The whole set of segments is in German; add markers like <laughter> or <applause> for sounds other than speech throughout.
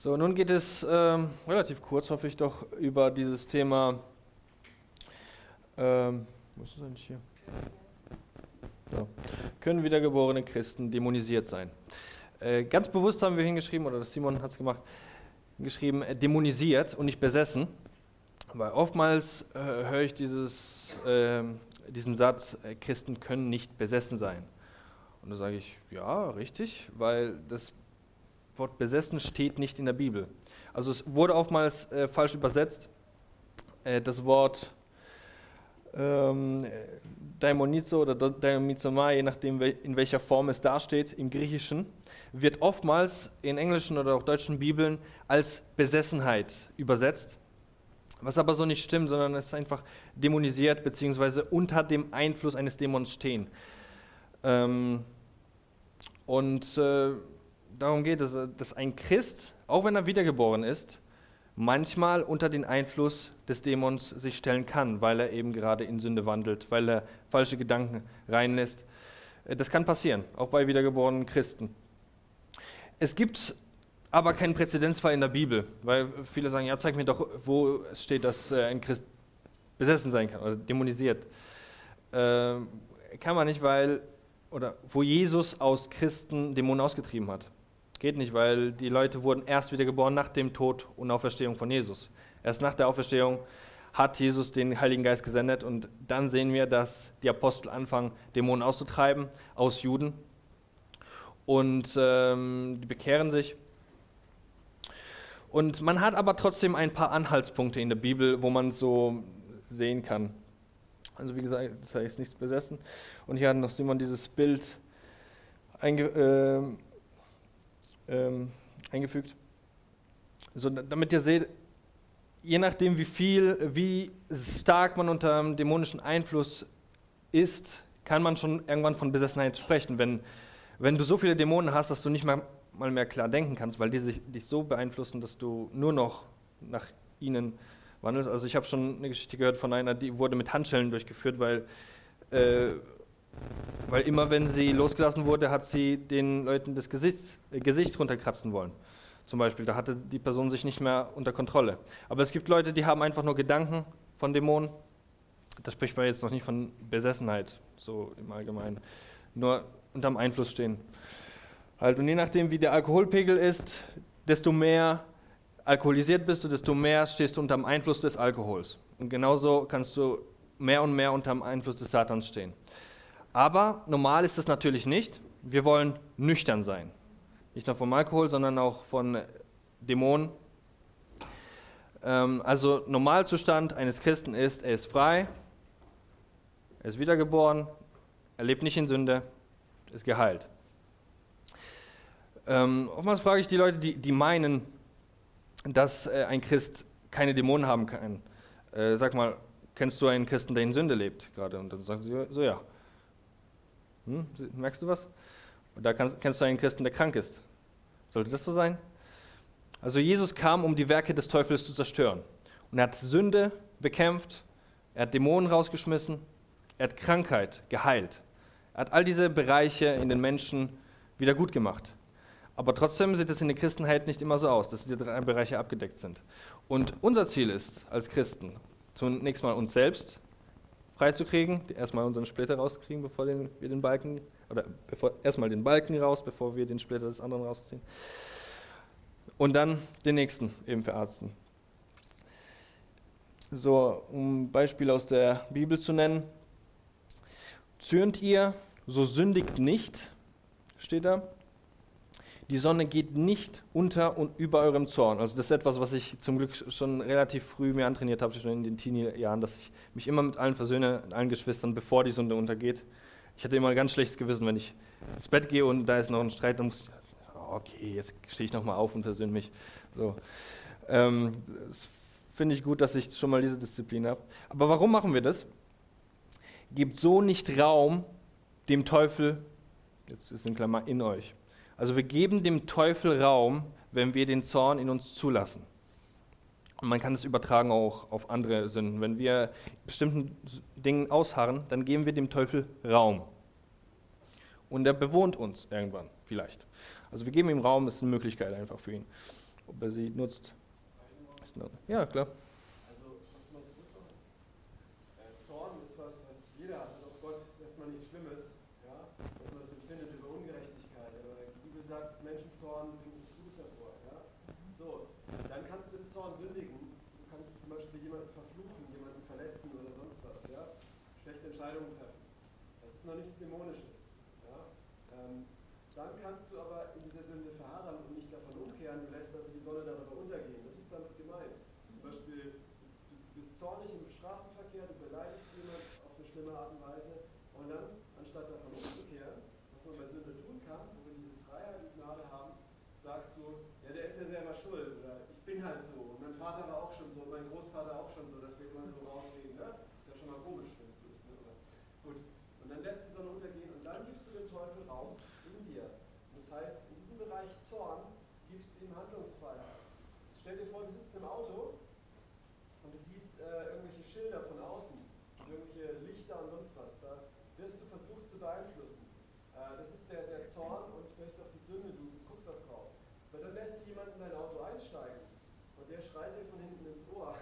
So, nun geht es ähm, relativ kurz, hoffe ich doch, über dieses Thema. Ähm, wo ist das eigentlich hier? So. Können wiedergeborene Christen dämonisiert sein? Äh, ganz bewusst haben wir hingeschrieben, oder Simon hat es gemacht, geschrieben, äh, dämonisiert und nicht besessen. Weil oftmals äh, höre ich dieses, ähm, diesen Satz, äh, Christen können nicht besessen sein. Und da sage ich, ja, richtig, weil das Wort besessen steht nicht in der Bibel. Also es wurde oftmals äh, falsch übersetzt. Äh, das Wort ähm, Daimonizo oder Daimizomai, je nachdem in welcher Form es dasteht, im Griechischen, wird oftmals in englischen oder auch deutschen Bibeln als Besessenheit übersetzt. Was aber so nicht stimmt, sondern es ist einfach dämonisiert bzw. unter dem Einfluss eines Dämons stehen. Ähm, und äh, darum geht es, dass ein Christ, auch wenn er wiedergeboren ist, manchmal unter den Einfluss des Dämons sich stellen kann, weil er eben gerade in Sünde wandelt, weil er falsche Gedanken reinlässt. Äh, das kann passieren, auch bei wiedergeborenen Christen. Es gibt aber keinen Präzedenzfall in der Bibel, weil viele sagen, ja, zeig mir doch, wo es steht, dass äh, ein Christ besessen sein kann oder dämonisiert. Äh, kann man nicht, weil, oder wo Jesus aus Christen Dämonen ausgetrieben hat. Geht nicht, weil die Leute wurden erst wieder geboren nach dem Tod und Auferstehung von Jesus. Erst nach der Auferstehung hat Jesus den Heiligen Geist gesendet und dann sehen wir, dass die Apostel anfangen, Dämonen auszutreiben aus Juden und ähm, die bekehren sich. Und man hat aber trotzdem ein paar Anhaltspunkte in der Bibel, wo man so sehen kann. Also wie gesagt, das heißt nichts besessen. Und hier hat noch Simon dieses Bild einge, äh, ähm, eingefügt. So, damit ihr seht, je nachdem, wie viel, wie stark man unter dem dämonischen Einfluss ist, kann man schon irgendwann von Besessenheit sprechen. Wenn, wenn du so viele Dämonen hast, dass du nicht mal, mal mehr klar denken kannst, weil die sich, dich so beeinflussen, dass du nur noch nach ihnen wandelst. Also ich habe schon eine Geschichte gehört von einer, die wurde mit Handschellen durchgeführt, weil äh, weil immer wenn sie losgelassen wurde, hat sie den Leuten das Gesicht, äh, Gesicht runterkratzen wollen. Zum Beispiel, da hatte die Person sich nicht mehr unter Kontrolle. Aber es gibt Leute, die haben einfach nur Gedanken von Dämonen. Da spricht man jetzt noch nicht von Besessenheit, so im Allgemeinen. Nur unterm Einfluss stehen. Halt, und je nachdem, wie der Alkoholpegel ist, desto mehr alkoholisiert bist du, desto mehr stehst du unter dem Einfluss des Alkohols. Und genauso kannst du mehr und mehr unter dem Einfluss des Satans stehen. Aber normal ist es natürlich nicht. Wir wollen nüchtern sein. Nicht nur vom Alkohol, sondern auch von Dämonen. Ähm, also Normalzustand eines Christen ist, er ist frei, er ist wiedergeboren, er lebt nicht in Sünde, ist geheilt. Ähm, oftmals frage ich die Leute, die, die meinen, dass äh, ein Christ keine Dämonen haben kann. Äh, sag mal, kennst du einen Christen, der in Sünde lebt gerade? Und dann sagen sie so, ja. Hm, merkst du was? Und da kannst, kennst du einen Christen, der krank ist. Sollte das so sein? Also Jesus kam, um die Werke des Teufels zu zerstören. Und er hat Sünde bekämpft, er hat Dämonen rausgeschmissen, er hat Krankheit geheilt. Er hat all diese Bereiche in den Menschen wieder gut gemacht. Aber trotzdem sieht es in der Christenheit nicht immer so aus, dass diese drei Bereiche abgedeckt sind. Und unser Ziel ist als Christen, zunächst mal uns selbst freizukriegen, erstmal unseren Splitter rauskriegen, bevor den, wir den Balken, oder bevor, erstmal den Balken raus, bevor wir den Splitter des anderen rausziehen. Und dann den nächsten eben verarzten. So, um ein Beispiel aus der Bibel zu nennen. Zürnt ihr, so sündigt nicht, steht da. Die Sonne geht nicht unter und über eurem Zorn. Also das ist etwas, was ich zum Glück schon relativ früh mir antrainiert habe, schon in den Teenie-Jahren, dass ich mich immer mit allen versöhne, allen Geschwistern, bevor die Sonne untergeht. Ich hatte immer ein ganz schlechtes Gewissen, wenn ich ins Bett gehe und da ist noch ein Streit, dann muss ich, okay, jetzt stehe ich nochmal auf und versöhne mich. So. Ähm, das finde ich gut, dass ich schon mal diese Disziplin habe. Aber warum machen wir das? Gebt so nicht Raum dem Teufel, jetzt ist in Klammer, in euch. Also wir geben dem Teufel Raum, wenn wir den Zorn in uns zulassen. Und man kann es übertragen auch auf andere Sünden. Wenn wir bestimmten Dingen ausharren, dann geben wir dem Teufel Raum. Und er bewohnt uns irgendwann, vielleicht. Also wir geben ihm Raum, ist eine Möglichkeit einfach für ihn. ob er sie nutzt. Ja, klar. Also, jetzt mal zurückkommen. Äh, Zorn ist was, was jeder hat. Und auch Gott ist erstmal nichts Schlimmes, ja? dass man es empfindet über Ungerechtigkeit. Aber das Menschenzorn bringt nichts Gutes hervor. Ja? So, dann kannst du im Zorn sündigen. Du kannst zum Beispiel jemanden verfluchen, jemanden verletzen oder sonst was. Ja? Schlechte Entscheidungen treffen. Das ist noch nichts Dämonisches. Ja? Ähm, dann kannst du aber in dieser Sünde verharren und nicht davon umkehren. Du lässt also die Sonne darüber untergehen. Das ist damit gemeint. Zum Beispiel, du bist zornig im Straßenverkehr, du beleidigst jemanden auf eine schlimme Art und Weise und dann, anstatt davon umzukehren, was man bei Sünde tun kann, wo wir diese Freiheit und Gnade haben, sagst du, ja, der ist ja selber schuld oder ich bin halt so. Und mein Vater war auch schon so, mein Großvater auch schon so, dass wir immer so rausreden. Ne? Ist ja schon mal komisch, wenn es so ist. Ne? Gut. Und dann lässt die Sonne untergehen und dann gibst du dem Teufel Raum das heißt, in diesem Bereich Zorn gibst du ihm Handlungsfreiheit. Jetzt stell dir vor, du sitzt im Auto und du siehst äh, irgendwelche Schilder von außen, irgendwelche Lichter und sonst was. Da wirst du versucht zu beeinflussen. Äh, das ist der, der Zorn und vielleicht auch die Sünde, du guckst auch drauf. Weil dann lässt du jemanden in dein Auto einsteigen und der schreit dir von hinten ins Ohr.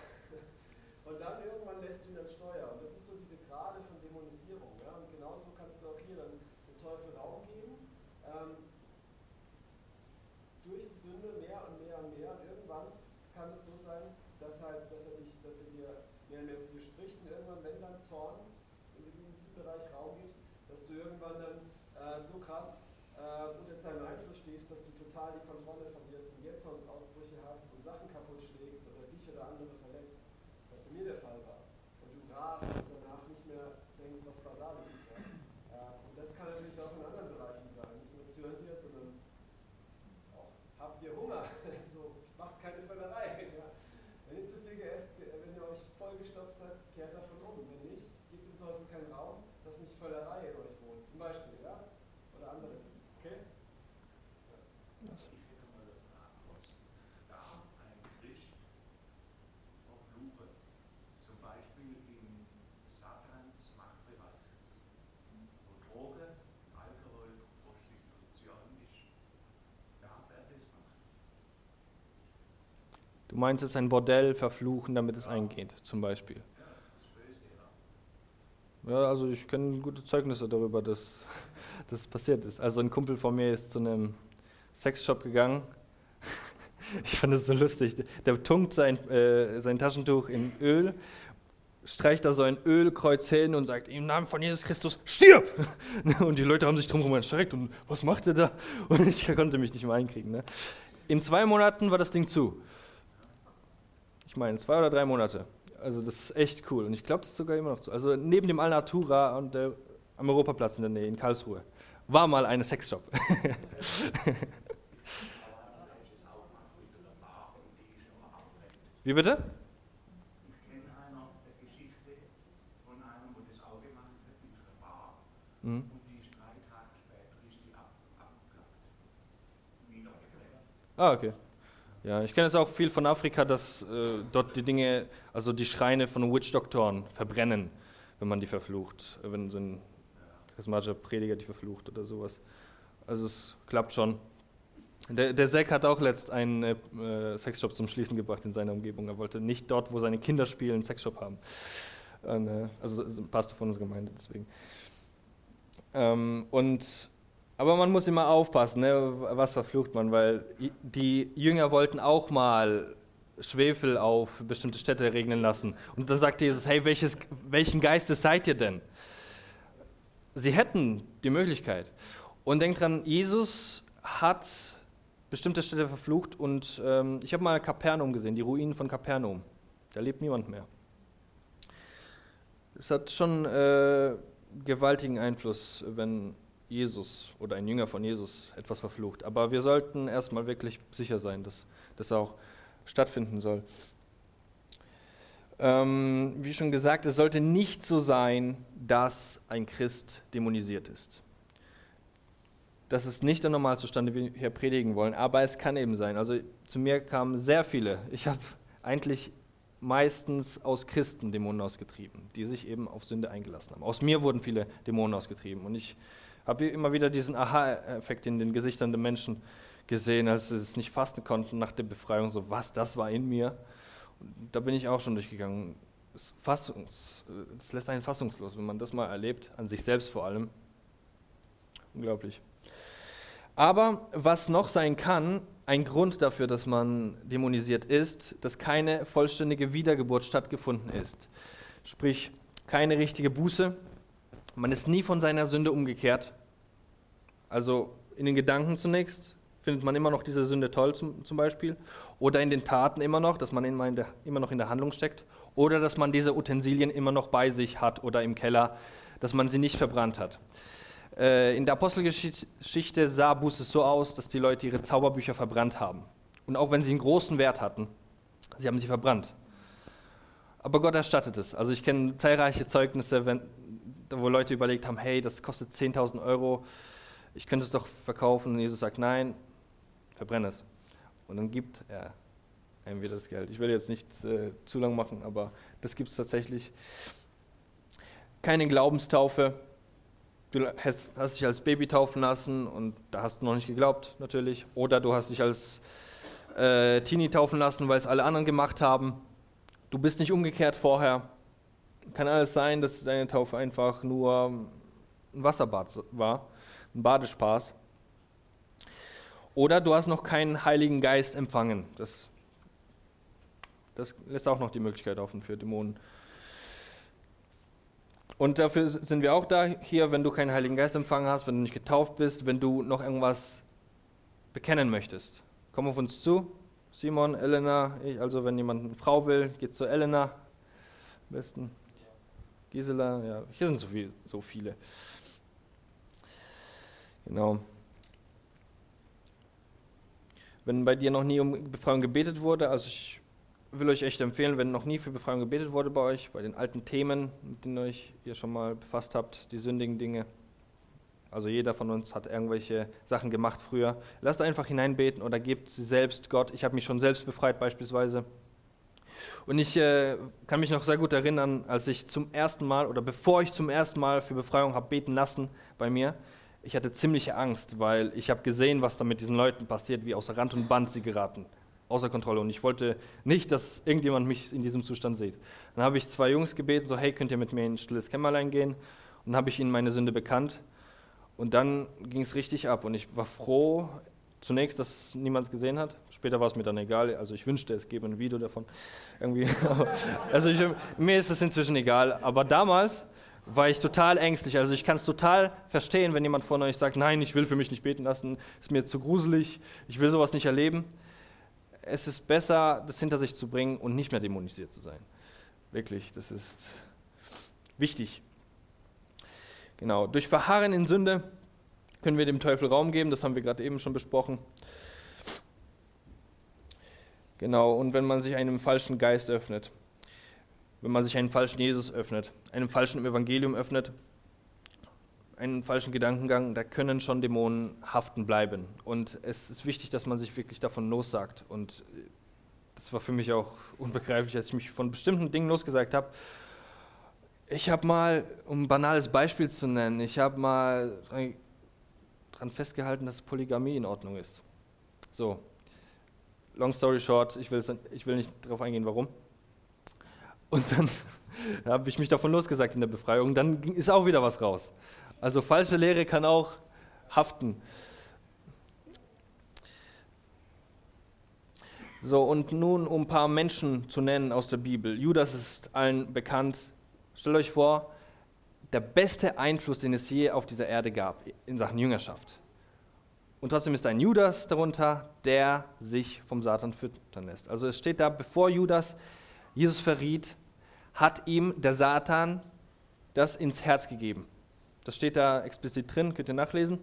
<laughs> Und dann irgendwann lässt du ihn ans Steuer. Und das ist so diese Grade von Dämonisierung. Ja? Und genauso kannst du auch hier dann dem Teufel Raum geben. Ähm, durch die Sünde mehr und mehr und mehr und irgendwann kann es so sein, dass, halt, dass, er, dich, dass er dir mehr und mehr zu dir spricht und irgendwann, wenn dann Zorn in diesem Bereich Raum gibst, dass du irgendwann dann äh, so krass äh, unter seinem Einfluss stehst, dass du total die Kontrolle verlierst und jetzt sonst Ausbrüche hast und Sachen kaputt schlägst oder dich oder andere verletzt, was bei mir der Fall war. Und du rast und danach nicht mehr denkst, was war da los. Ja? Äh, und das kann natürlich auch in anderen Bereichen sein, nicht nur zürnt dir, sondern habt ihr Hunger? So, macht keine Völlerei. Ja. Wenn ihr zu viel geäst, wenn ihr euch vollgestopft habt, kehrt davon um. Wenn nicht, gebt dem Teufel keinen Raum, dass nicht Völlerei in euch wohnt. Zum Beispiel, ja? Oder andere Dinge. Okay? Ja. Du meinst es ein Bordell verfluchen, damit es eingeht, zum Beispiel. Ja, also ich kenne gute Zeugnisse darüber, dass <laughs> das passiert ist. Also ein Kumpel von mir ist zu einem Sexshop gegangen. <laughs> Ich fand es so lustig. Der tunkt sein, äh, sein Taschentuch in Öl, streicht da so ein Ölkreuz hin und sagt, im Namen von Jesus Christus, stirb! <laughs> Und die Leute haben sich drumherum erschreckt und was macht er da? Und ich konnte mich nicht mehr einkriegen. Ne? In zwei Monaten war das Ding zu ich meine, zwei oder drei Monate. Also das ist echt cool. Und ich glaube, das ist sogar immer noch so. Also neben dem Alnatura und der, am Europaplatz in der Nähe, in Karlsruhe, war mal eine Sexshop. <laughs> Wie bitte? Mhm. Ah, okay. Ja, ich kenne es auch viel von Afrika, dass äh, dort die Dinge, also die Schreine von Witch-Doktoren verbrennen, wenn man die verflucht, wenn so ein charismatischer Prediger die verflucht oder sowas. Also es klappt schon. Der, der Zack hat auch letzt einen äh, Sexshop zum Schließen gebracht in seiner Umgebung. Er wollte nicht dort, wo seine Kinder spielen, einen Sexshop haben. Und, äh, also ein Pastor von unserer Gemeinde deswegen. Ähm, und aber man muss immer aufpassen, ne? was verflucht man, weil die Jünger wollten auch mal Schwefel auf bestimmte Städte regnen lassen. Und dann sagt Jesus, hey, welches, welchen Geistes seid ihr denn? Sie hätten die Möglichkeit. Und denkt dran, Jesus hat bestimmte Städte verflucht und ähm, ich habe mal Kapernaum gesehen, die Ruinen von Kapernaum. Da lebt niemand mehr. Es hat schon äh, gewaltigen Einfluss, wenn Jesus oder ein Jünger von Jesus etwas verflucht. Aber wir sollten erstmal wirklich sicher sein, dass das auch stattfinden soll. Ähm, wie schon gesagt, es sollte nicht so sein, dass ein Christ dämonisiert ist. Das ist nicht der Normalzustand, den wir hier predigen wollen, aber es kann eben sein. Also zu mir kamen sehr viele. Ich habe eigentlich meistens aus Christen Dämonen ausgetrieben, die sich eben auf Sünde eingelassen haben. Aus mir wurden viele Dämonen ausgetrieben und ich habe immer wieder diesen Aha-Effekt in den Gesichtern der Menschen gesehen, als sie es nicht fasten konnten nach der Befreiung, so was, das war in mir. Und da bin ich auch schon durchgegangen. Es, fassungs, es lässt einen fassungslos, wenn man das mal erlebt, an sich selbst vor allem. Unglaublich. Aber was noch sein kann, ein Grund dafür, dass man dämonisiert ist, dass keine vollständige Wiedergeburt stattgefunden ist. Sprich, keine richtige Buße. Man ist nie von seiner Sünde umgekehrt. Also in den Gedanken zunächst findet man immer noch diese Sünde toll zum, zum Beispiel. Oder in den Taten immer noch, dass man immer, der, immer noch in der Handlung steckt. Oder dass man diese Utensilien immer noch bei sich hat oder im Keller, dass man sie nicht verbrannt hat. Äh, in der Apostelgeschichte sah Buße so aus, dass die Leute ihre Zauberbücher verbrannt haben. Und auch wenn sie einen großen Wert hatten, sie haben sie verbrannt. Aber Gott erstattet es. Also ich kenne zahlreiche Zeugnisse, wenn, wo Leute überlegt haben, hey, das kostet 10.000 Euro, ich könnte es doch verkaufen. Und Jesus sagt, nein, verbrenne es. Und dann gibt er einem das Geld. Ich will jetzt nicht äh, zu lang machen, aber das gibt es tatsächlich. Keine Glaubenstaufe. Du hast, hast, dich als Baby taufen lassen und da hast du noch nicht geglaubt, natürlich. Oder du hast dich als äh, Teenie taufen lassen, weil es alle anderen gemacht haben. Du bist nicht umgekehrt vorher. Kann alles sein, dass deine Taufe einfach nur ein Wasserbad war, ein Badespaß. Oder du hast noch keinen Heiligen Geist empfangen. Das, das lässt auch noch die Möglichkeit offen für Dämonen. Und dafür sind wir auch da hier, wenn du keinen Heiligen Geist empfangen hast, wenn du nicht getauft bist, wenn du noch irgendwas bekennen möchtest. Komm auf uns zu. Simon, Elena, ich, also wenn jemand eine Frau will, geht zu Elena. Am besten. Gisela, ja, hier sind so, viel, so viele. Genau. Wenn bei dir noch nie um Befreiung gebetet wurde, also ich will euch echt empfehlen, wenn noch nie für Befreiung gebetet wurde bei euch, bei den alten Themen, mit denen euch ihr schon mal befasst habt, die sündigen Dinge. Also jeder von uns hat irgendwelche Sachen gemacht früher. Lasst einfach hineinbeten oder gebt sie selbst Gott. Ich habe mich schon selbst befreit beispielsweise. Und ich äh, kann mich noch sehr gut erinnern, als ich zum ersten Mal oder bevor ich zum ersten Mal für Befreiung habe beten lassen bei mir, ich hatte ziemliche Angst, weil ich habe gesehen, was da mit diesen Leuten passiert, wie außer Rand und Band sie geraten, außer Kontrolle. Und ich wollte nicht, dass irgendjemand mich in diesem Zustand sieht. Dann habe ich zwei Jungs gebeten, so hey, könnt ihr mit mir in ein stilles Kämmerlein gehen? Und dann habe ich ihnen meine Sünde bekannt. Und dann ging es richtig ab. Und ich war froh, zunächst, dass niemand es gesehen hat. Später war es mir dann egal. Also ich wünschte, es gäbe ein Video davon. Irgendwie. <laughs> also ich, mir ist es inzwischen egal. Aber damals war ich total ängstlich. Also ich kann es total verstehen, wenn jemand von euch sagt, nein, ich will für mich nicht beten lassen, ist mir zu gruselig, ich will sowas nicht erleben. Es ist besser, das hinter sich zu bringen und nicht mehr dämonisiert zu sein. Wirklich, das ist wichtig. Genau, durch Verharren in Sünde können wir dem Teufel Raum geben, das haben wir gerade eben schon besprochen. Genau, und wenn man sich einem falschen Geist öffnet wenn man sich einen falschen Jesus öffnet, einem falschen Evangelium öffnet, einen falschen Gedankengang, da können schon Dämonen haften bleiben. Und es ist wichtig, dass man sich wirklich davon lossagt. Und das war für mich auch unbegreiflich, als ich mich von bestimmten Dingen losgesagt habe. Ich habe mal, um ein banales Beispiel zu nennen, ich habe mal daran festgehalten, dass Polygamie in Ordnung ist. So, long story short, ich will, ich will nicht darauf eingehen, warum. Und dann <laughs> habe ich mich davon losgesagt in der Befreiung. Dann ist auch wieder was raus. Also falsche Lehre kann auch haften. So, und nun um ein paar Menschen zu nennen aus der Bibel. Judas ist allen bekannt. Stellt euch vor, der beste Einfluss, den es je auf dieser Erde gab in Sachen Jüngerschaft. Und trotzdem ist ein Judas darunter, der sich vom Satan füttern lässt. Also es steht da, bevor Judas Jesus verriet, hat ihm der Satan das ins Herz gegeben. Das steht da explizit drin, könnt ihr nachlesen.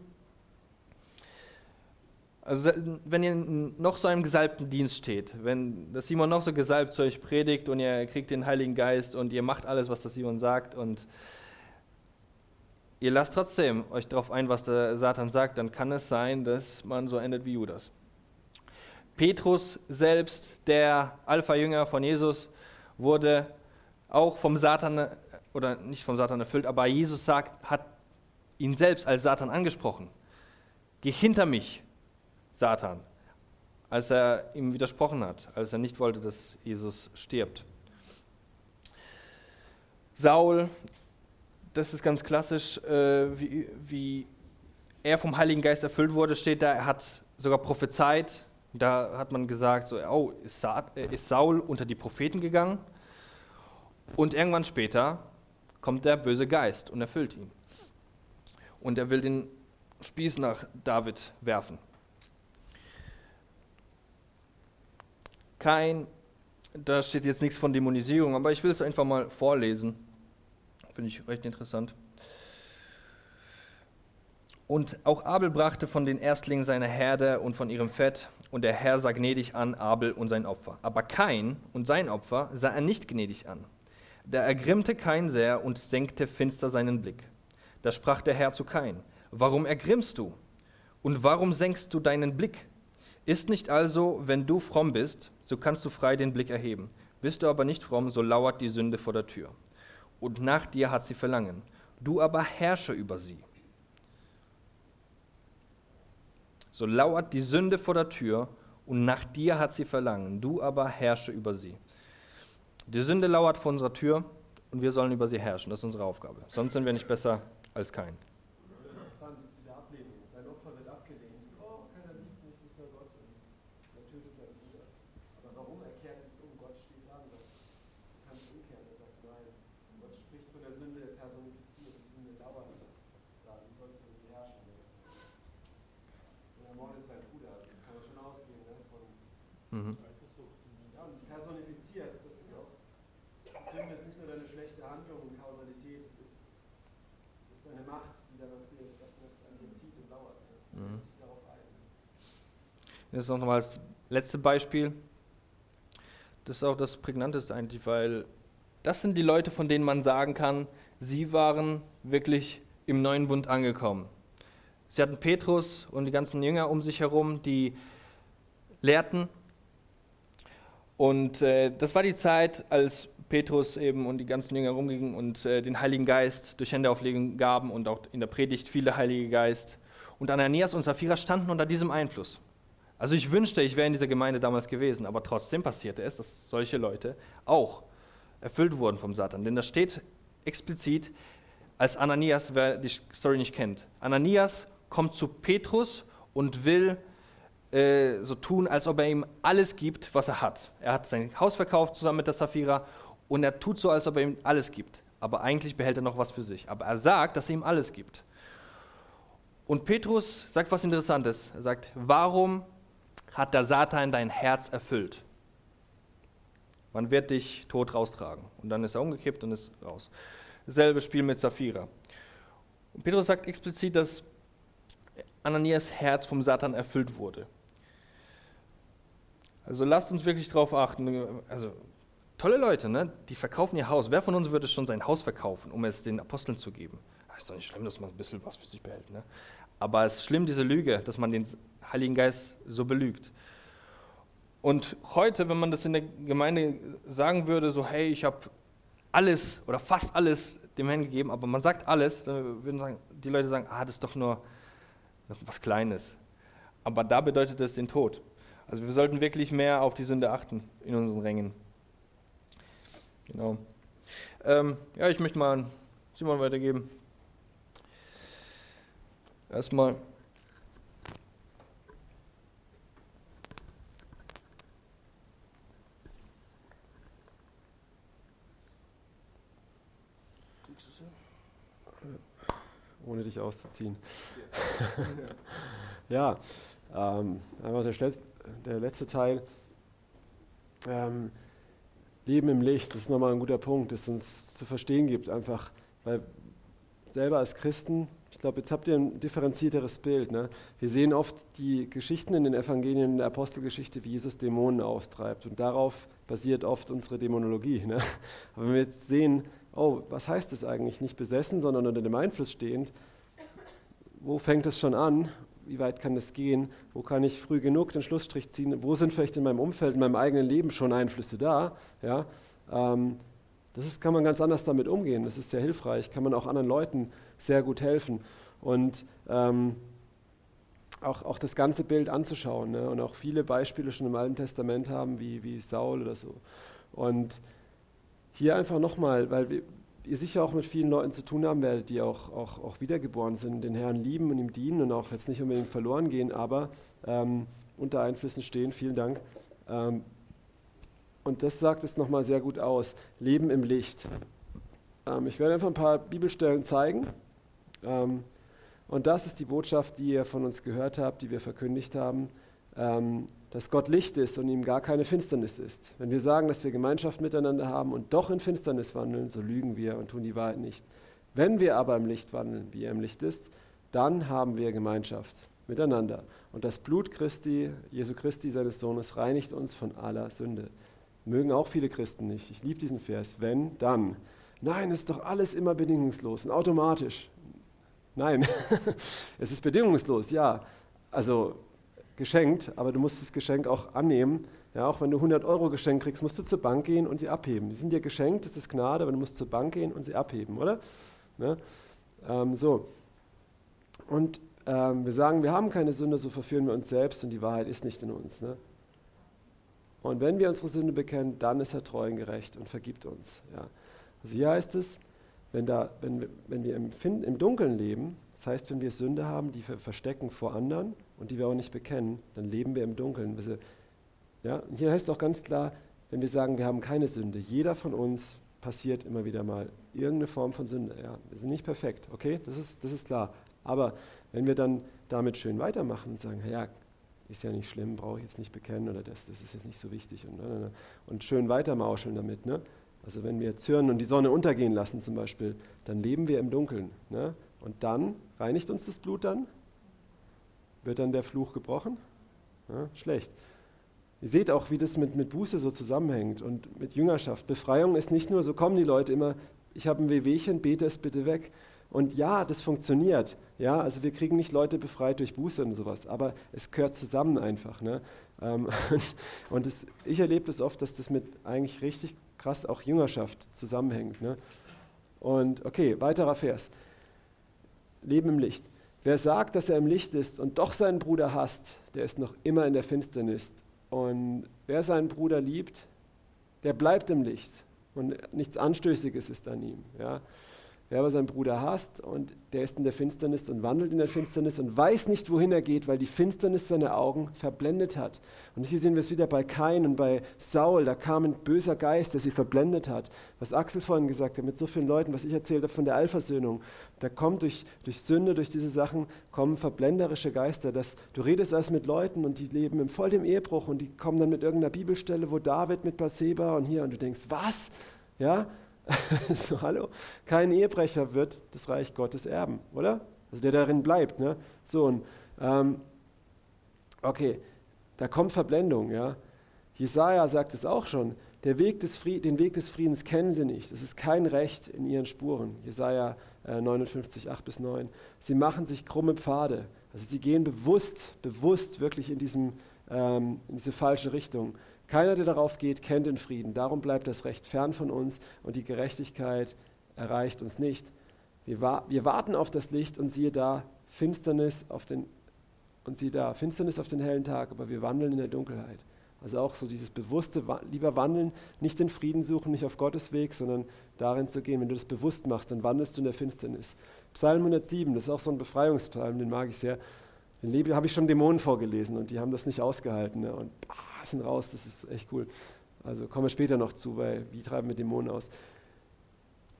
Also wenn ihr noch so einem gesalbten Dienst steht, wenn das Simon noch so gesalbt zu euch predigt und ihr kriegt den Heiligen Geist und ihr macht alles, was das Simon sagt und ihr lasst trotzdem euch darauf ein, was der Satan sagt, dann kann es sein, dass man so endet wie Judas. Petrus selbst, der Alpha-Jünger von Jesus, wurde auch vom Satan, oder nicht vom Satan erfüllt, aber Jesus sagt, hat ihn selbst als Satan angesprochen. Geh hinter mich, Satan, als er ihm widersprochen hat, als er nicht wollte, dass Jesus stirbt. Saul, das ist ganz klassisch, äh, wie, wie er vom Heiligen Geist erfüllt wurde, steht da, er hat sogar prophezeit. Da hat man gesagt, so, oh, ist, äh, Saul unter die Propheten gegangen? Und irgendwann später kommt der böse Geist und erfüllt ihn. Und er will den Spieß nach David werfen. Kein, da steht jetzt nichts von Dämonisierung, aber ich will es einfach mal vorlesen. Finde ich recht interessant. Und auch Abel brachte von den Erstlingen seiner Herde und von ihrem Fett, und der Herr sah gnädig an Abel und sein Opfer. Aber Kain und sein Opfer sah er nicht gnädig an. Da ergrimmte Kain sehr und senkte finster seinen Blick. Da sprach der Herr zu Kain, Warum ergrimmst du? Und warum senkst du deinen Blick? Ist nicht also, wenn du fromm bist, so kannst du frei den Blick erheben. Bist du aber nicht fromm, so lauert die Sünde vor der Tür. Und nach dir hat sie Verlangen. Du aber herrsche über sie. So lauert die Sünde vor der Tür und nach dir hat sie Verlangen. Du aber herrsche über sie. Die Sünde lauert vor unserer Tür und wir sollen über sie herrschen. Das ist unsere Aufgabe. Sonst sind wir nicht besser als kein. Mhm. Ja, und personifiziert, das ist auch, Sünde ist nicht nur eine schlechte Handlung und Kausalität, es ist, es ist eine Macht, die dann an dir zieht und dauert. Ja. Mhm. sich darauf ein. Ist noch mal das letzte Beispiel. Das ist auch das prägnanteste eigentlich, weil das sind die Leute, von denen man sagen kann, sie waren wirklich im neuen Bund angekommen. Sie hatten Petrus und die ganzen Jünger um sich herum, die lehrten und äh, das war die Zeit, als Petrus eben und die ganzen Jünger rumgingen und äh, den Heiligen Geist durch Händeauflegen gaben und auch in der Predigt viele Heilige Geist. Und Ananias und Sapphira standen unter diesem Einfluss. Also ich wünschte, ich wäre in dieser Gemeinde damals gewesen, aber trotzdem passierte es, dass solche Leute auch erfüllt wurden vom Satan. Denn da steht explizit, als Ananias, wer die Story nicht kennt, Ananias kommt zu Petrus und will äh, so tun, als ob er ihm alles gibt, was er hat. Er hat sein Haus verkauft zusammen mit der Saphira und er tut so, als ob er ihm alles gibt. Aber eigentlich behält er noch was für sich. Aber er sagt, dass er ihm alles gibt. Und Petrus sagt was Interessantes. Er sagt, warum hat der Satan dein Herz erfüllt? Man wird dich tot raustragen. Und dann ist er umgekippt und ist raus. Dasselbe Spiel mit Saphira. Und Petrus sagt explizit, dass Ananias Herz vom Satan erfüllt wurde. Also lasst uns wirklich darauf achten. Also tolle Leute, ne? die verkaufen ihr Haus. Wer von uns würde schon sein Haus verkaufen, um es den Aposteln zu geben? Das ist doch nicht schlimm, dass man ein bisschen was für sich behält. Ne? Aber es ist schlimm, diese Lüge, dass man den Heiligen Geist so belügt. Und heute, wenn man das in der Gemeinde sagen würde, so hey, ich habe alles oder fast alles dem Herrn gegeben, aber man sagt alles, dann würden sagen, die Leute sagen, ah, das ist doch nur was Kleines. Aber da bedeutet es den Tod. Also wir sollten wirklich mehr auf die Sünde achten in unseren Rängen. Genau. Ähm, ja, ich möchte mal Simon weitergeben. Erstmal. Ohne dich auszuziehen. <laughs> ja, ähm, einfach der der letzte Teil, ähm, Leben im Licht, das ist nochmal ein guter Punkt, das uns zu verstehen gibt, einfach, weil selber als Christen, ich glaube, jetzt habt ihr ein differenzierteres Bild. Ne? Wir sehen oft die Geschichten in den Evangelien, in der Apostelgeschichte, wie Jesus Dämonen austreibt und darauf basiert oft unsere Dämonologie. Ne? Aber wenn wir jetzt sehen, oh, was heißt das eigentlich? Nicht besessen, sondern unter dem Einfluss stehend, wo fängt es schon an wie weit kann das gehen, wo kann ich früh genug den Schlussstrich ziehen, wo sind vielleicht in meinem Umfeld, in meinem eigenen Leben schon Einflüsse da. Ja? Ähm, das ist, kann man ganz anders damit umgehen, das ist sehr hilfreich, kann man auch anderen Leuten sehr gut helfen. Und ähm, auch, auch das ganze Bild anzuschauen ne? und auch viele Beispiele schon im Alten Testament haben, wie, wie Saul oder so. Und hier einfach nochmal, weil wir, ihr sicher auch mit vielen Leuten zu tun haben werdet, die auch, auch, auch wiedergeboren sind, den Herrn lieben und ihm dienen und auch jetzt nicht unbedingt verloren gehen, aber ähm, unter Einflüssen stehen. Vielen Dank. Ähm, und das sagt es nochmal sehr gut aus. Leben im Licht. Ähm, ich werde einfach ein paar Bibelstellen zeigen. Ähm, und das ist die Botschaft, die ihr von uns gehört habt, die wir verkündigt haben, ähm, dass Gott Licht ist und ihm gar keine Finsternis ist. Wenn wir sagen, dass wir Gemeinschaft miteinander haben und doch in Finsternis wandeln, so lügen wir und tun die Wahrheit nicht. Wenn wir aber im Licht wandeln, wie er im Licht ist, dann haben wir Gemeinschaft miteinander. Und das Blut Christi, Jesu Christi, seines Sohnes, reinigt uns von aller Sünde. Mögen auch viele Christen nicht. Ich liebe diesen Vers. Wenn, dann. Nein, es ist doch alles immer bedingungslos und automatisch. Nein, <laughs> es ist bedingungslos, ja. Also geschenkt, aber du musst das Geschenk auch annehmen. Ja, auch wenn du 100 Euro geschenkt kriegst, musst du zur Bank gehen und sie abheben. Die sind dir geschenkt, das ist Gnade, aber du musst zur Bank gehen und sie abheben, oder? Ne? Ähm, so. Und ähm, wir sagen, wir haben keine Sünde, so verführen wir uns selbst und die Wahrheit ist nicht in uns. Ne? Und wenn wir unsere Sünde bekennen, dann ist er treu und gerecht und vergibt uns. Ja. Also hier heißt es, wenn, da, wenn, wir, wenn wir im, im Dunkeln leben, das heißt, wenn wir Sünde haben, die wir verstecken vor anderen und die wir auch nicht bekennen, dann leben wir im Dunkeln. Ja, und hier heißt es auch ganz klar, wenn wir sagen, wir haben keine Sünde, jeder von uns passiert immer wieder mal irgendeine Form von Sünde. Ja, wir sind nicht perfekt, okay? Das ist, das ist klar. Aber wenn wir dann damit schön weitermachen und sagen, ja, ist ja nicht schlimm, brauche ich jetzt nicht bekennen oder das, das ist jetzt nicht so wichtig und, ne, ne, ne, und schön weitermauscheln damit. Ne? Also wenn wir zürnen und die Sonne untergehen lassen zum Beispiel, dann leben wir im Dunkeln. Ne? Und dann reinigt uns das Blut dann? Wird dann der Fluch gebrochen? Ja, schlecht. Ihr seht auch, wie das mit, mit Buße so zusammenhängt und mit Jüngerschaft. Befreiung ist nicht nur, so kommen die Leute immer, ich habe ein Wehwehchen, bete es bitte weg. Und ja, das funktioniert. Ja, also wir kriegen nicht Leute befreit durch Buße und sowas, aber es gehört zusammen einfach. Ne? Ähm, <laughs> und das, ich erlebe das oft, dass das mit eigentlich richtig krass auch Jüngerschaft zusammenhängt. Ne? Und okay, weiterer Vers. Leben im Licht. Wer sagt, dass er im Licht ist und doch seinen Bruder hasst, der ist noch immer in der Finsternis. Und wer seinen Bruder liebt, der bleibt im Licht und nichts Anstößiges ist an ihm. Ja? Wer aber seinen Bruder hasst und der ist in der Finsternis und wandelt in der Finsternis und weiß nicht, wohin er geht, weil die Finsternis seine Augen verblendet hat. Und hier sehen wir es wieder bei Kain und bei Saul. Da kam ein böser Geist, der sie verblendet hat. Was Axel vorhin gesagt hat, mit so vielen Leuten, was ich erzählt habe von der Allversöhnung. Da kommt durch, durch Sünde, durch diese Sachen, kommen verblenderische Geister. Dass du redest erst mit Leuten und die leben im voll dem Ehebruch und die kommen dann mit irgendeiner Bibelstelle, wo David mit Bathseba und hier und du denkst, was? Ja, <laughs> so, hallo? Kein Ehebrecher wird das Reich Gottes erben, oder? Also der darin bleibt. Ne? So, und, ähm, okay, da kommt Verblendung. Ja? Jesaja sagt es auch schon. Der Weg des den Weg des Friedens kennen sie nicht. Es ist kein Recht in ihren Spuren. Jesaja äh, 59, 8 bis 9. Sie machen sich krumme Pfade. Also sie gehen bewusst, bewusst wirklich in, diesem, ähm, in diese falsche Richtung. Keiner, der darauf geht, kennt den Frieden. Darum bleibt das Recht fern von uns und die Gerechtigkeit erreicht uns nicht. Wir, wa wir warten auf das Licht und siehe da, Finsternis auf den und siehe da, Finsternis auf den hellen Tag, aber wir wandeln in der Dunkelheit. Also auch so dieses bewusste, lieber wandeln, nicht den Frieden suchen, nicht auf Gottes Weg, sondern darin zu gehen. Wenn du das bewusst machst, dann wandelst du in der Finsternis. Psalm 107, das ist auch so ein Befreiungspsalm, den mag ich sehr. Den habe ich schon Dämonen vorgelesen und die haben das nicht ausgehalten. Ne? Und ah, sind raus, das ist echt cool. Also kommen wir später noch zu, weil wie treiben wir Dämonen aus?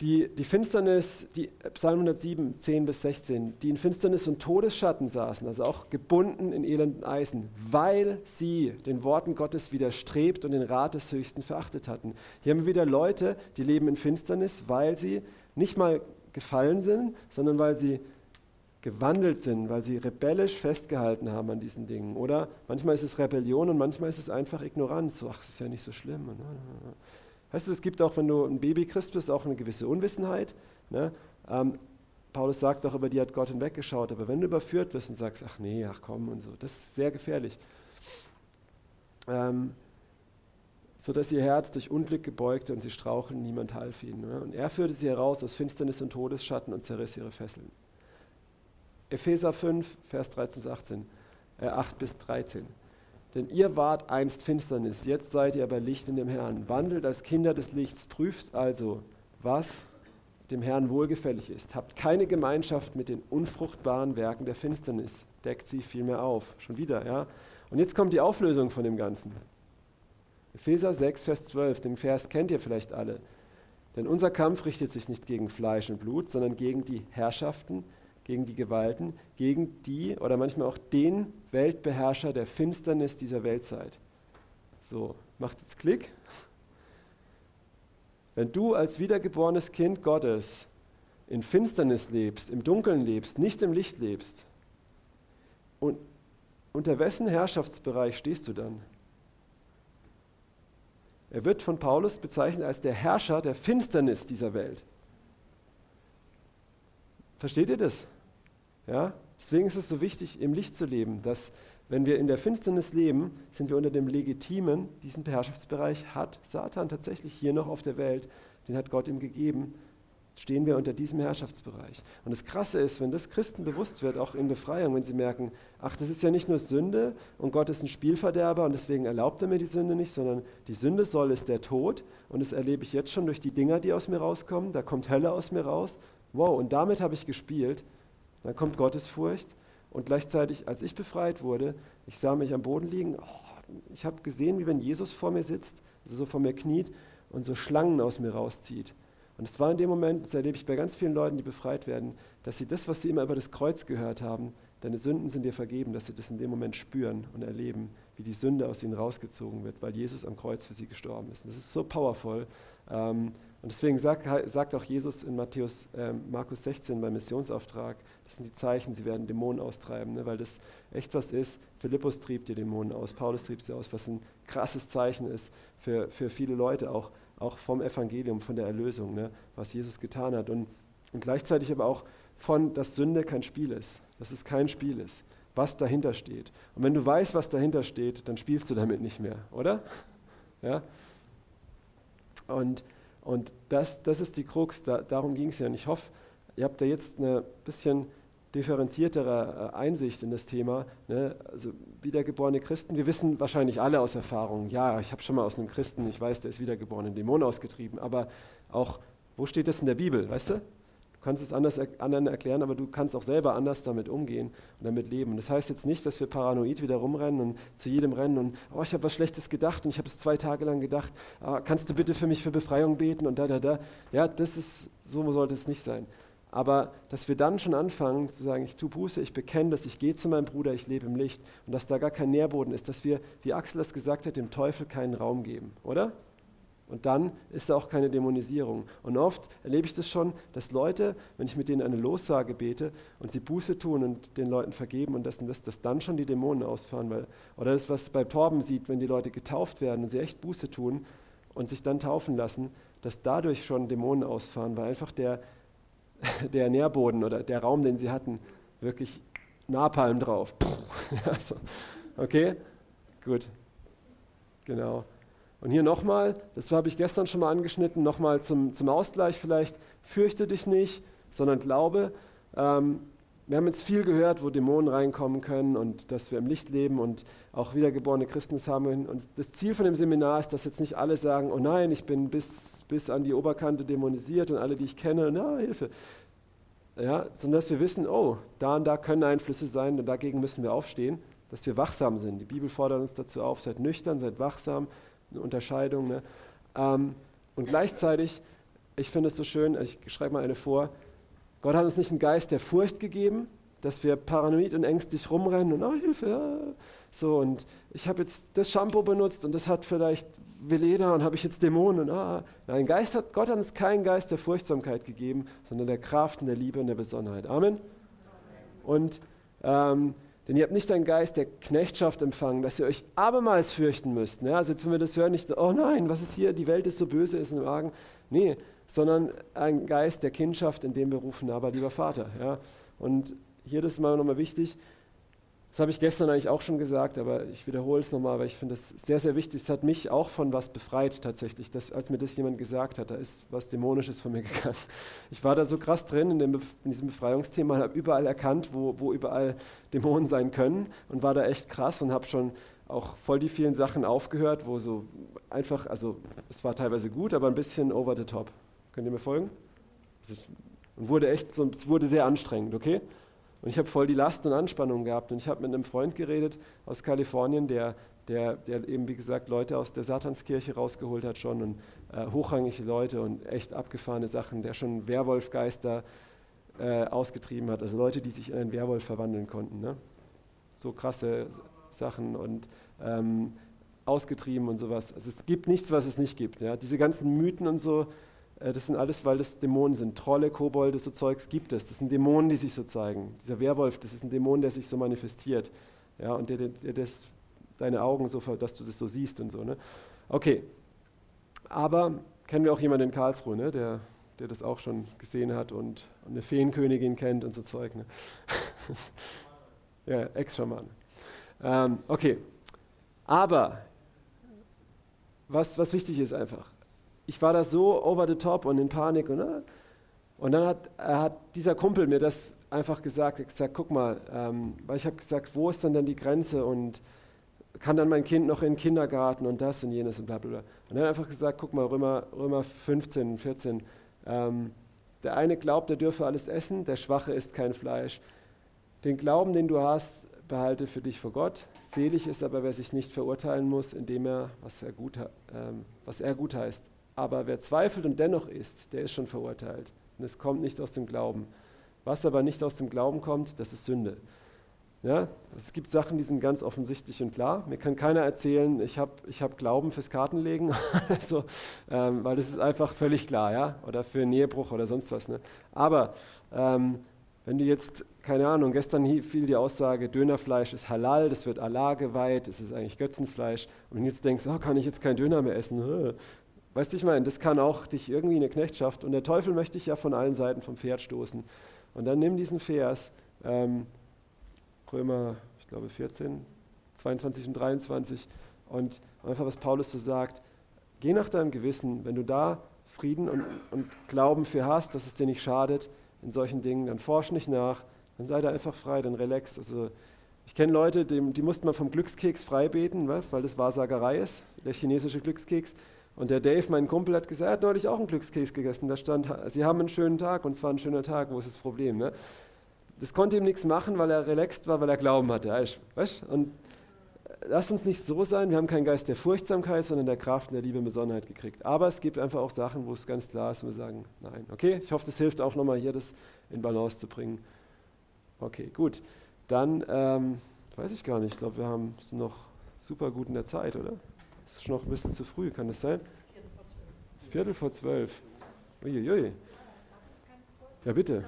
Die, die Finsternis, die Psalm 107, 10 bis 16, die in Finsternis und Todesschatten saßen, also auch gebunden in elenden Eisen, weil sie den Worten Gottes widerstrebt und den Rat des Höchsten verachtet hatten. Hier haben wir wieder Leute, die leben in Finsternis, weil sie nicht mal gefallen sind, sondern weil sie gewandelt sind, weil sie rebellisch festgehalten haben an diesen Dingen. Oder manchmal ist es Rebellion und manchmal ist es einfach Ignoranz. So, ach, das ist ja nicht so schlimm. Weißt du, es gibt auch, wenn du ein Baby Christ bist, auch eine gewisse Unwissenheit. Ne? Ähm, Paulus sagt auch, über die hat Gott hinweggeschaut. Aber wenn du überführt wirst und sagst, ach nee, ach komm und so, das ist sehr gefährlich. Ähm, so dass ihr Herz durch Unglück gebeugte und sie straucheln, niemand half ihnen. Ne? Und er führte sie heraus aus Finsternis und Todesschatten und zerriss ihre Fesseln. Epheser 5, Vers 13 bis 18. äh, 8 bis 13. Denn ihr wart einst Finsternis, jetzt seid ihr aber Licht in dem Herrn. Wandelt als Kinder des Lichts, prüft also, was dem Herrn wohlgefällig ist. Habt keine Gemeinschaft mit den unfruchtbaren Werken der Finsternis. Deckt sie vielmehr auf. Schon wieder, ja. Und jetzt kommt die Auflösung von dem Ganzen. Epheser 6, Vers 12, den Vers kennt ihr vielleicht alle. Denn unser Kampf richtet sich nicht gegen Fleisch und Blut, sondern gegen die Herrschaften, gegen die Gewalten, gegen die oder manchmal auch den Weltbeherrscher der Finsternis dieser Weltzeit. So, macht jetzt Klick. Wenn du als wiedergeborenes Kind Gottes in Finsternis lebst, im Dunkeln lebst, nicht im Licht lebst, und unter wessen Herrschaftsbereich stehst du dann? Er wird von Paulus bezeichnet als der Herrscher der Finsternis dieser Welt. Versteht ihr das? Ja? Deswegen ist es so wichtig, im Licht zu leben, dass wenn wir in der Finsternis leben, sind wir unter dem legitimen, diesen Herrschaftsbereich hat Satan tatsächlich hier noch auf der Welt, den hat Gott ihm gegeben stehen wir unter diesem Herrschaftsbereich. Und das Krasse ist, wenn das Christen bewusst wird, auch in Befreiung, wenn sie merken, ach, das ist ja nicht nur Sünde und Gott ist ein Spielverderber und deswegen erlaubt er mir die Sünde nicht, sondern die Sünde soll ist der Tod und das erlebe ich jetzt schon durch die Dinger, die aus mir rauskommen, da kommt Hölle aus mir raus. Wow, und damit habe ich gespielt. Dann kommt Gottesfurcht und gleichzeitig, als ich befreit wurde, ich sah mich am Boden liegen, oh, ich habe gesehen, wie wenn Jesus vor mir sitzt, also so vor mir kniet und so Schlangen aus mir rauszieht. Und es war in dem Moment, das erlebe ich bei ganz vielen Leuten, die befreit werden, dass sie das, was sie immer über das Kreuz gehört haben, deine Sünden sind dir vergeben, dass sie das in dem Moment spüren und erleben, wie die Sünde aus ihnen rausgezogen wird, weil Jesus am Kreuz für sie gestorben ist. Und das ist so powerful. Ähm, und deswegen sagt, sagt auch Jesus in Matthäus, äh, Markus 16 beim Missionsauftrag, das sind die Zeichen, sie werden Dämonen austreiben, ne, weil das echt was ist. Philippus trieb die Dämonen aus, Paulus trieb sie aus, was ein krasses Zeichen ist für, für viele Leute auch auch vom Evangelium, von der Erlösung, ne, was Jesus getan hat. Und, und gleichzeitig aber auch von, dass Sünde kein Spiel ist, dass es kein Spiel ist, was dahinter steht. Und wenn du weißt, was dahinter steht, dann spielst du damit nicht mehr, oder? Ja? Und, und das, das ist die Krux, da, darum ging es ja. Und ich hoffe, ihr habt da jetzt ein bisschen differenziertere äh, Einsicht in das Thema. Ne? Also wiedergeborene Christen, wir wissen wahrscheinlich alle aus Erfahrung, ja, ich habe schon mal aus einem Christen, ich weiß, der ist wiedergeboren, einen Dämon ausgetrieben, aber auch, wo steht das in der Bibel, weißt du? Du kannst es anders anderen erklären, aber du kannst auch selber anders damit umgehen und damit leben. das heißt jetzt nicht, dass wir paranoid wieder rumrennen und zu jedem rennen und, oh, ich habe was Schlechtes gedacht und ich habe es zwei Tage lang gedacht, ah, kannst du bitte für mich für Befreiung beten und da, da, da. Ja, das ist, so sollte es nicht sein. Aber dass wir dann schon anfangen zu sagen, ich tue Buße, ich bekenne das, ich gehe zu meinem Bruder, ich lebe im Licht und dass da gar kein Nährboden ist, dass wir, wie Axel das gesagt hat, dem Teufel keinen Raum geben, oder? Und dann ist da auch keine Dämonisierung. Und oft erlebe ich das schon, dass Leute, wenn ich mit denen eine Lossage bete und sie Buße tun und den Leuten vergeben und das und das, dass dann schon die Dämonen ausfahren. Weil, oder das, was bei Torben sieht, wenn die Leute getauft werden und sie echt Buße tun und sich dann taufen lassen, dass dadurch schon Dämonen ausfahren, weil einfach der, <laughs> der Nährboden oder der Raum, den sie hatten, wirklich Napalm drauf. <laughs> also, okay, gut, genau. Und hier nochmal, das habe ich gestern schon mal angeschnitten, nochmal zum, zum Ausgleich vielleicht, fürchte dich nicht, sondern glaube. Ähm, wir haben jetzt viel gehört, wo Dämonen reinkommen können und dass wir im Licht leben und auch wiedergeborene Christen haben. Und das Ziel von dem Seminar ist, dass jetzt nicht alle sagen, oh nein, ich bin bis, bis an die Oberkante dämonisiert und alle, die ich kenne, na, Hilfe. Ja, sondern dass wir wissen, oh, da und da können Einflüsse sein und dagegen müssen wir aufstehen, dass wir wachsam sind. Die Bibel fordert uns dazu auf, seid nüchtern, seid wachsam, eine Unterscheidung. Ne? Ähm, und gleichzeitig, ich finde es so schön, ich schreibe mal eine vor, Gott hat uns nicht einen Geist der Furcht gegeben, dass wir paranoid und ängstlich rumrennen und oh Hilfe, ja. so und ich habe jetzt das Shampoo benutzt und das hat vielleicht Veleda und habe ich jetzt Dämonen. Ah. Nein, Geist hat, Gott hat uns keinen Geist der Furchtsamkeit gegeben, sondern der Kraft und der Liebe und der Besonnenheit. Amen. Und ähm, denn ihr habt nicht einen Geist der Knechtschaft empfangen, dass ihr euch abermals fürchten müsst. Ne? Also jetzt, wenn wir das hören, nicht, oh nein, was ist hier, die Welt ist so böse, ist im Argen. Nee, sondern ein Geist der Kindschaft, in dem wir rufen, aber lieber Vater. Ja? Und hier das ist mal nochmal wichtig, Das habe ich gestern eigentlich auch schon gesagt, aber ich wiederhole es nochmal, weil ich finde das sehr, sehr wichtig. Es hat mich auch von was befreit tatsächlich, dass, als mir das jemand gesagt hat. Da ist was Dämonisches von mir <laughs> gegangen. Ich war da so krass drin in, dem, in diesem Befreiungsthema, habe überall erkannt, wo, wo überall Dämonen sein können und war da echt krass und habe schon auch voll die vielen Sachen aufgehört, wo so einfach, also es war teilweise gut, aber ein bisschen over the top. Könnt ihr mir folgen? Also ich, und wurde echt so, es wurde sehr anstrengend, okay? Und ich habe voll die Last und Anspannung gehabt. Und ich habe mit einem Freund geredet aus Kalifornien, der, der, der eben, wie gesagt, Leute aus der Satanskirche rausgeholt hat schon und äh, hochrangige Leute und echt abgefahrene Sachen, der schon Werwolfgeister äh, ausgetrieben hat. Also Leute, die sich in einen Werwolf verwandeln konnten. Ne? So krasse Sachen und ähm, ausgetrieben und sowas. Also es gibt nichts, was es nicht gibt. Ja? Diese ganzen Mythen und so, das sind alles, weil das Dämonen sind. Trolle, Kobolde, so Zeugs gibt es. Das sind Dämonen, die sich so zeigen. Dieser Werwolf, das ist ein Dämon, der sich so manifestiert. Ja, und der, der, der das, deine Augen so, dass du das so siehst und so. Ne? Okay, aber kennen wir auch jemanden in Karlsruhe, ne? der, der das auch schon gesehen hat und, eine Feenkönigin kennt und so Zeug. Ne? <laughs> ja, Ex-Schaman. Ähm, okay, aber was, was wichtig ist einfach, ich war da so over the top und in Panik. Und, äh, und dann hat, hat dieser Kumpel mir das einfach gesagt. Gesagt, guck mal, ähm, weil ich habe gesagt, wo ist denn dann die Grenze und kann dann mein Kind noch in den Kindergarten und das und jenes und bla bla bla. Und dann einfach gesagt, guck mal, Römer, Römer 15, 14. Ähm, der eine glaubt, er dürfe alles essen, der Schwache isst kein Fleisch. Den Glauben, den du hast, behalte für dich vor Gott. Selig ist aber, wer sich nicht verurteilen muss, indem er, was er gut, ähm, was er gut heißt, aber wer zweifelt und dennoch isst, der ist schon verurteilt. Und es kommt nicht aus dem Glauben. Was aber nicht aus dem Glauben kommt, das ist Sünde. Ja, es gibt Sachen, die sind ganz offensichtlich und klar. Mir kann keiner erzählen, ich habe ich hab Glauben fürs Kartenlegen, <laughs> also, ähm, weil das ist einfach völlig klar, ja, oder für Nähebruch oder sonst was. Ne? Aber ähm, wenn du jetzt, keine Ahnung, gestern fiel die Aussage, Dönerfleisch ist halal, das wird Allah geweiht, es ist eigentlich Götzenfleisch, und jetzt denkst, oh, kann ich jetzt kein Döner mehr essen, <laughs> Weißt du, ich meine, das kann auch dich irgendwie in eine Knechtschaft und der Teufel möchte dich ja von allen Seiten vom Pferd stoßen. Und dann nimm diesen Vers, ähm, Römer, ich glaube 14, 22 und 23 und einfach was Paulus so sagt, geh nach deinem Gewissen, wenn du da Frieden und, und Glauben für hast, dass es dir nicht schadet in solchen Dingen, dann forsch nicht nach, dann sei da einfach frei, dann relax. Also ich kenne Leute, die, die mussten mal vom Glückskeks frei beten, weil das Wahrsagerei ist, der chinesische Glückskeks. Und der Dave, mein Kumpel, hat gesagt, er hat neulich auch einen Glückskeks gegessen. Da stand, Sie haben einen schönen Tag und es war ein schöner Tag, wo ist das Problem? Ne? Das konnte ihm nichts machen, weil er relaxed war, weil er Glauben hatte. Weißt? Und lass uns nicht so sein, wir haben keinen Geist der Furchtsamkeit, sondern der Kraft und der Liebe und Besonnenheit gekriegt. Aber es gibt einfach auch Sachen, wo es ganz klar ist und wir sagen, nein. Okay, ich hoffe, das hilft auch nochmal hier, das in Balance zu bringen. Okay, gut. Dann ähm, weiß ich gar nicht, ich glaube, wir haben es noch super gut in der Zeit, oder? Es ist noch ein bisschen zu früh, kann das sein? Viertel vor zwölf. Uiuiui. Ja, bitte.